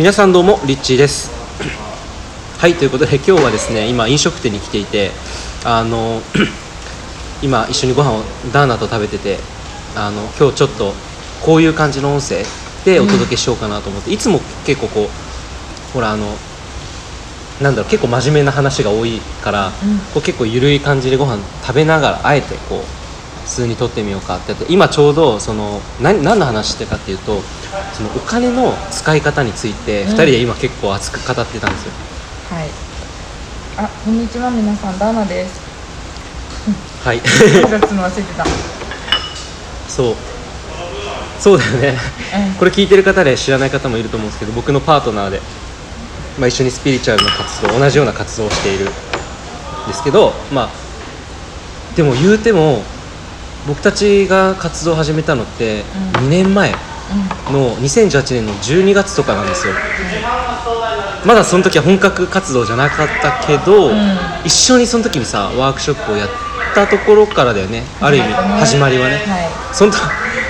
皆さんどうもリッチーです。はいということで今日はですね今飲食店に来ていてあの 今一緒にご飯をダーナと食べててあの今日ちょっとこういう感じの音声でお届けしようかなと思って、いつも結構こうほらあのなんだろう結構真面目な話が多いから、こう結構ゆるい感じでご飯食べながらあえてこう普通に撮ってみようかって。今ちょうどその何何の話してかっていうとそのお金の使い方について2人で今結構熱く語ってたんですよ、はい。あ、こんにちは、皆さん、ダーナです。はい。挨拶の忘れてた。そう。そうだよね。うんこれ聞いてる方で知らない方もいると思うんですけど僕のパートナーで、まあ、一緒にスピリチュアルな活動同じような活動をしているんですけどまあでも言うても僕たちが活動を始めたのってうん。2年前うの2018年の12月とかなんですよ。まだその時は本格活動じゃなかったけど、ん。一緒にその時にさワークショップをやったところからだよね。ある意味始まりはね、はそのと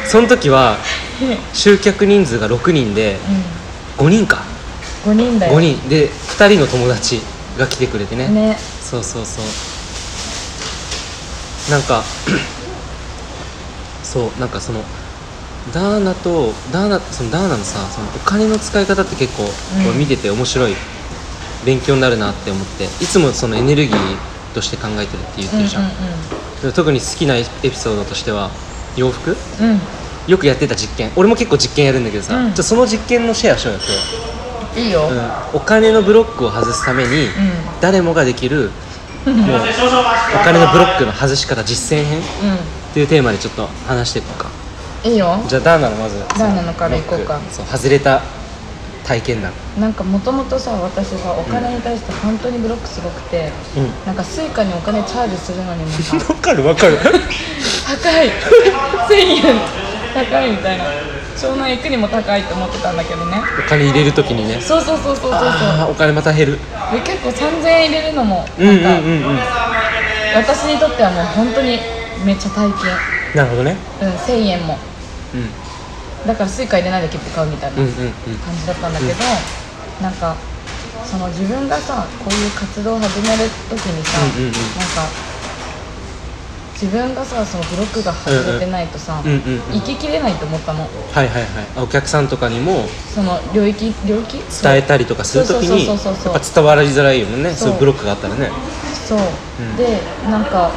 その時は 集客人数が6人でい。5人か。うん。五人だよ。5人。で2人の友達が来てくれてね。ね。そうそうそう。なんかそうなんかそのダーナとダーナそのダーナのさそのお金の使い方って結構、こう見てて面白い勉強になるなって思っていつもそのエネルギーとして考えてるって言ってるじゃん、で特に好きなエピソードとしては洋服？うん。うん。うん。よくやってた実験。俺も結構実験やるんだけどさ、うん。じゃあその実験のシェアしようよ今いいよ。日、うん、お金のブロックを外すために、誰もができるもうお金のブロックの外し方実践編？っうていうテーマでちょっと話していこうかん。いいよ。じゃあダーナのまずダーナのからいこうかブロックそう外れた体験談なんかもともとさ、私さ、お金に対して本当にブロックすごくて。うんなんかスイカにお金チャージするのにもさ。わかるわかる高い。千円。高いみたいな。湘南行くにも高いと思ってたんだけどね。お金入れるときにねそうそうそうそうそうそう。あーお金また減るで結構3000円入れるのもうんうんなんか、うんうん私にとってはもう本当にめっちゃ大なるほどね。金、うん、1000円も。うん。だからスイカ入れないで切符買うみたいなうんうん感うん。じだったんだけど、なんかその自分がさこういう活動を始める時にさ、うんうんうん。なんか自分がさそのブロックが外れてないとさ、うんうんうん。生ききれないと思ったの。はいはいはい。あお客さんとかにもその領域領域？伝えたりとかするときにそうそうそうそうそう。やっぱ伝わりづらいよね。そう。そういうブロックがあったらね。そう、ん。でなんか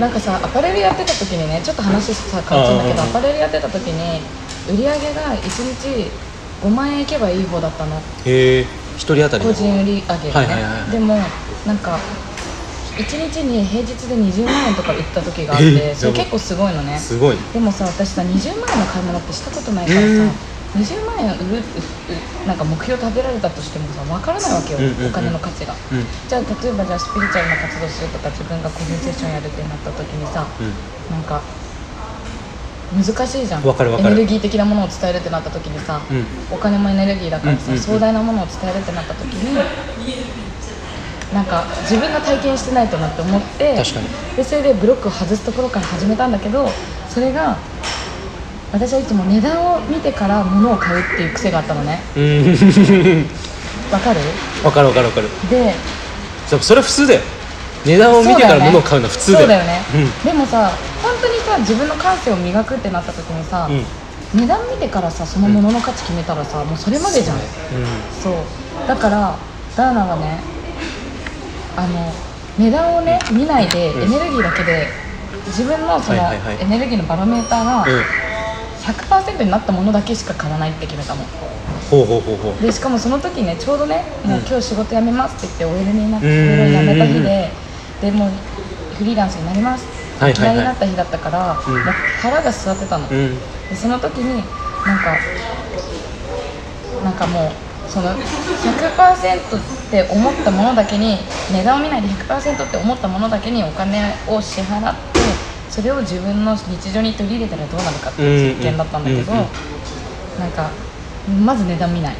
なんかさアパレルやってた時にねちょっと話さ変わっちゃうんだけどアパレルやってた時に売り上げが1日5万円いけばいい方だったの。へえ一人当たりの個人売り上げがね、はいはいはいはい。でもなんか1日に平日で20万円とか売った時があっえてそれ結構すごいのね。すごい。でもさ私さ20万円の買い物ってしたことないからさうん20万円売るなんか目標立てられたとしてもさ分からないわけよ、うんうんうん。お金の価値が、うん。じゃあ例えばじゃあスピリチュアルな活動するとか自分が個人セッションやるってなった時にさうん。なんか難しいじゃん。エネルギー的なものを伝えるってなった時にさ、うん。お金もエネルギーだからさ、うんうんうん。壮大なものを伝えるってなった時になんか自分が体験してないとなって思ってでそれでブロックを外すところから始めたんだけどそれが私はいつも値段を見てから物を買うっていう癖があったのね。うんわかる？わかるわかるわかる。でそうそれ普通だよ。値段を見てから物を買うのは普通だよ。そうだよね、うん。でもさ本当にさ自分の感性を磨くってなった時にさ、うん。値段見てからさその物の価値決めたらさ、もうそれまでじゃん。うそう。だからダーナはねあの値段をね見ないでうん。エネルギーだけで自分のそのエネルギーのバロメーターがんうん100%になったものだけしか買わないって決めたのほうほうほうほう。でしかもその時ねちょうどねもううん。今日仕事辞めますって言って OL になって辞めた日ででもうフリーランスになります。はいはいはい。いきなりなった日だったから、うん。腹が据わってたの、うん。でその時になんかなんかもうその100%って思ったものだけに値段を見ないで100%って思ったものだけにお金を支払ってそれを自分の日常に取り入れたらどうなるかっていう実験だったんだけど、うんうんうん。なんかまず値段見ない。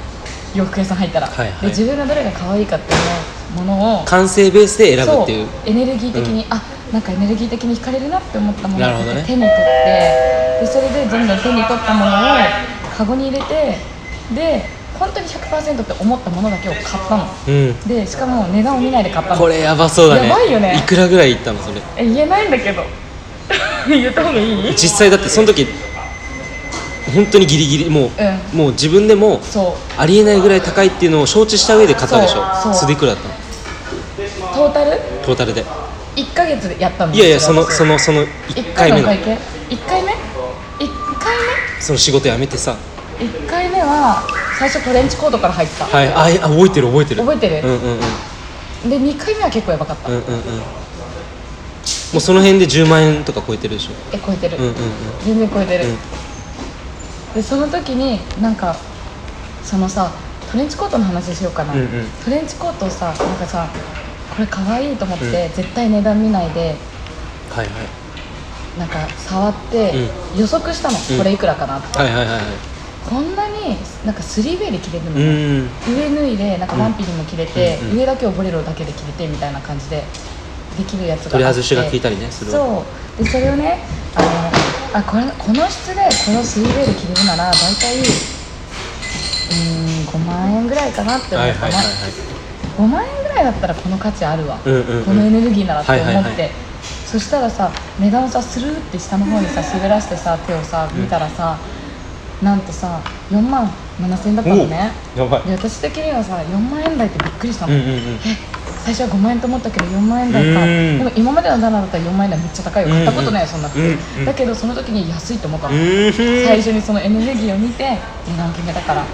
洋服屋さん入ったら、はいはい。で自分がどれが可愛いかっていうものを完成ベースで選ぶっていう。エネルギー的に、あなんかエネルギー的に惹かれるなって思ったものをね。手に取ってでそれでどんどん手に取ったものをカゴに入れてで本当に100%って思ったものだけを買ったの。うん。でしかも値段を見ないで買ったの。これやばそうだね。やばいよね。くらぐらいいったのそれ？え言えないんだけど 言った方がいい？実際だってその時本当にギリギリもう、うもう自分でもありえないぐらい高いっていうのを承知した上で買ったでしょ？それいくらだったの？トータル？トータルで。1ヶ月でやったのいやいやそのそのその1 1回目の。回の会計？1回目？1回その仕事辞めてさ。目1回目は最初トレンチコートから入った、はい。あいあ覚えてる覚えてる。覚えてる。うんうんうん。で2回目は結構やばかった、うんうんうんもうその辺で10万円とか超えてるでしょ？え超えてる、うんうんうん。全然超えてる、うん。でその時になんかそのさトレンチコートの話しようかな、うんうん。トレンチコートをさなんかさこれ可愛いと思って、絶対値段見ないではいはい。なんか触って、予測したの、うん。これいくらかなって、はいはいはいはい。こんなになんかスリーウェイで着れるの、うん。上脱いでなんかワンピにも着れて、うんうん上だけをボレロだけで着れてみたいな感じでできるやつが取り外しが効いたりねするそう。でそれをねあのあこれこの質でこのスリーウェイで着れるなら大体うーん5万円ぐらいかなって思はいったの、はいはいはい5万円ぐらいだったらこの価値あるわ、うんうんうん。このエネルギーならって思って、はいはいはい。そしたらさ値段をさスルーって下の方にさ滑らしてさ手をさ見たらさ、なんとさ4万7000円だったのね。やばい。で私的にはさ4万円台ってびっくりしたの、うんうんうん。え最初は5万円と思ったけど4万円台かうん。でも今までのダナだったら4万円台めっちゃ高いよ。買ったことないよそんな服、だけどその時に安いと思ったの、うん。最初にそのエネルギーを見て値段決めたから。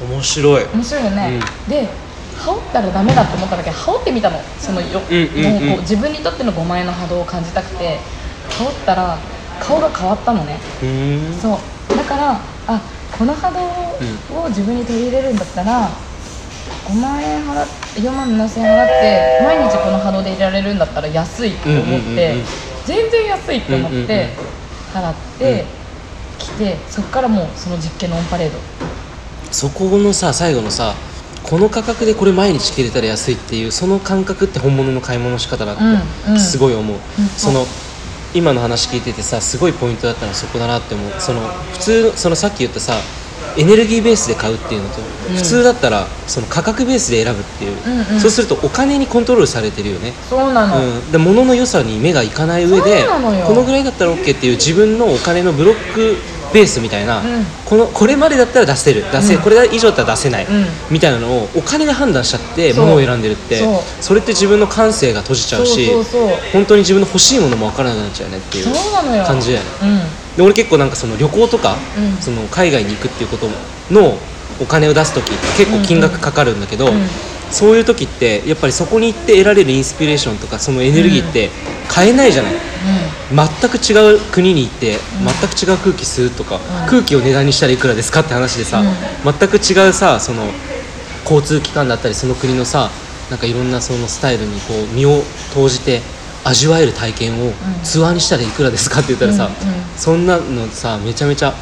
面白い。面白いよね、で羽織ったらダメだと思ったんだけど羽織ってみたの。そのよ、もう自分にとっての5万円の波動を感じたくて羽織ったら顔が変わったのね。うん。そう。だからあこの波動を自分に取り入れるんだったら5万円払って4万7000円払って毎日この波動で入れられるんだったら安いと思って、全然安いと思って払って来てそこからもうその実験のオンパレード。そこのさ最後のさこの価格でこれ毎日着れたら安いっていうその感覚って本物の買い物の仕方だってすごい思う、ん。その今の話聞いててさすごいポイントだったのはそこだなって思う。その普通そのさっき言ったさエネルギーベースで買うっていうのと、うん。普通だったらその価格ベースで選ぶっていう、うんうん。そうするとお金にコントロールされてるよね。そうなの、うん、で物の良さに目がいかない上でこのぐらいだったら OK っていう自分のお金のブロックベースみたいな、うん。このこれまでだったら出せる。出せ、うん。これ以上だったら出せない、うん。みたいなのをお金で判断しちゃってそう。物を選んでるってそう。れって自分の感性が閉じちゃうしそうそうそう。本当に自分の欲しいものも分からなくなっちゃうよねっていうそうなのよ。感じだよね。うんで俺結構なんかその旅行とか、うん。その海外に行くっていうことのお金を出す時って結構金額かかるんだけど、うんうん。そういう時ってやっぱりそこに行って得られるインスピレーションとかそのエネルギーって買えないじゃない、全く違う国に行って、全く違う空気吸うとか、うん。空気を値段にしたらいくらですかって話でさ、うん。全く違うさその交通機関だったりその国のさなんかいろんなそのスタイルにこう身を投じて味わえる体験をツアーにしたらいくらですかって言ったらさ、うんうん。そんなのさめちゃめちゃ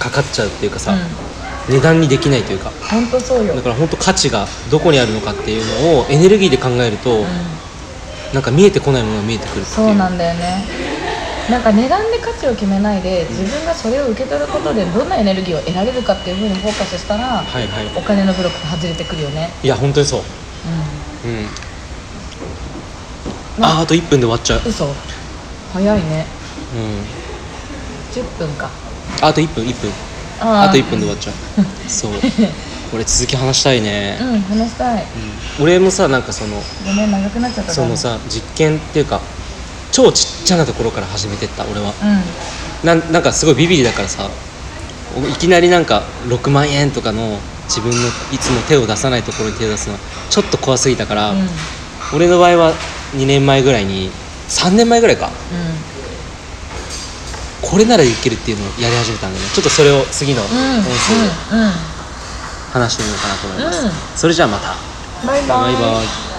かかっちゃうっていうかさ、うん。値段にできないというか。本当そうよ。だから本当価値がどこにあるのかっていうのをエネルギーで考えると、うん。なんか見えてこないものが見えてくるっていう。そうなんだよね。なんか値段で価値を決めないで自分がそれを受け取ることでどんなエネルギーを得られるかっていうふうにフォーカスしたら、はいはい。お金のブロックが外れてくるよね。いや本当にそう。ううんああと1分で終わっちゃう。ん嘘。早いね。うん。10分か。あと1分1分。あー。あと1分で終わっちゃう。そう。これ続き話したいね、うん話したい。うん。俺もさなんかそのごめん長くなっちゃったかそのさ実験っていうか超ちっちゃなところから始めてった俺は。うん。なんなんかすごいビビリだからさいきなりなんか6万円とかの自分のいつも手を出さないところに手を出すのはちょっと怖すぎたから、うん。俺の場合は2年前ぐらいに3年前ぐらいか。これならいけるっていうのをやり始めたんでね。ちょっとそれを次の音うん。うん。声でうん。話してみようかなと思います、うん。それじゃあまた。バイバイ。バイバイ